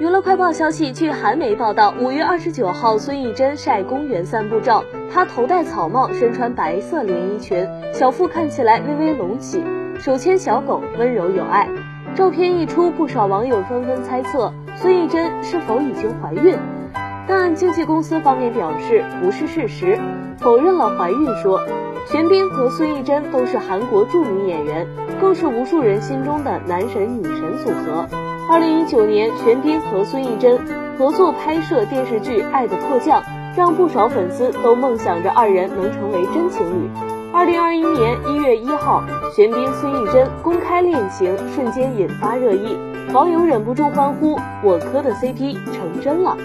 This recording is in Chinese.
娱乐快报消息，据韩媒报道，五月二十九号，孙艺珍晒公园散步照，她头戴草帽，身穿白色连衣裙，小腹看起来微微隆起，手牵小狗，温柔有爱。照片一出，不少网友纷纷猜测孙艺珍是否已经怀孕，但经纪公司方面表示不是事实，否认了怀孕说。玄彬和孙艺珍都是韩国著名演员，更是无数人心中的男神女神组合。二零一九年，玄彬和孙艺珍合作拍摄电视剧《爱的迫降》，让不少粉丝都梦想着二人能成为真情侣。二零二一年一月一号，玄彬孙艺珍公开恋情，瞬间引发热议，网友忍不住欢呼：“我磕的 CP 成真了。”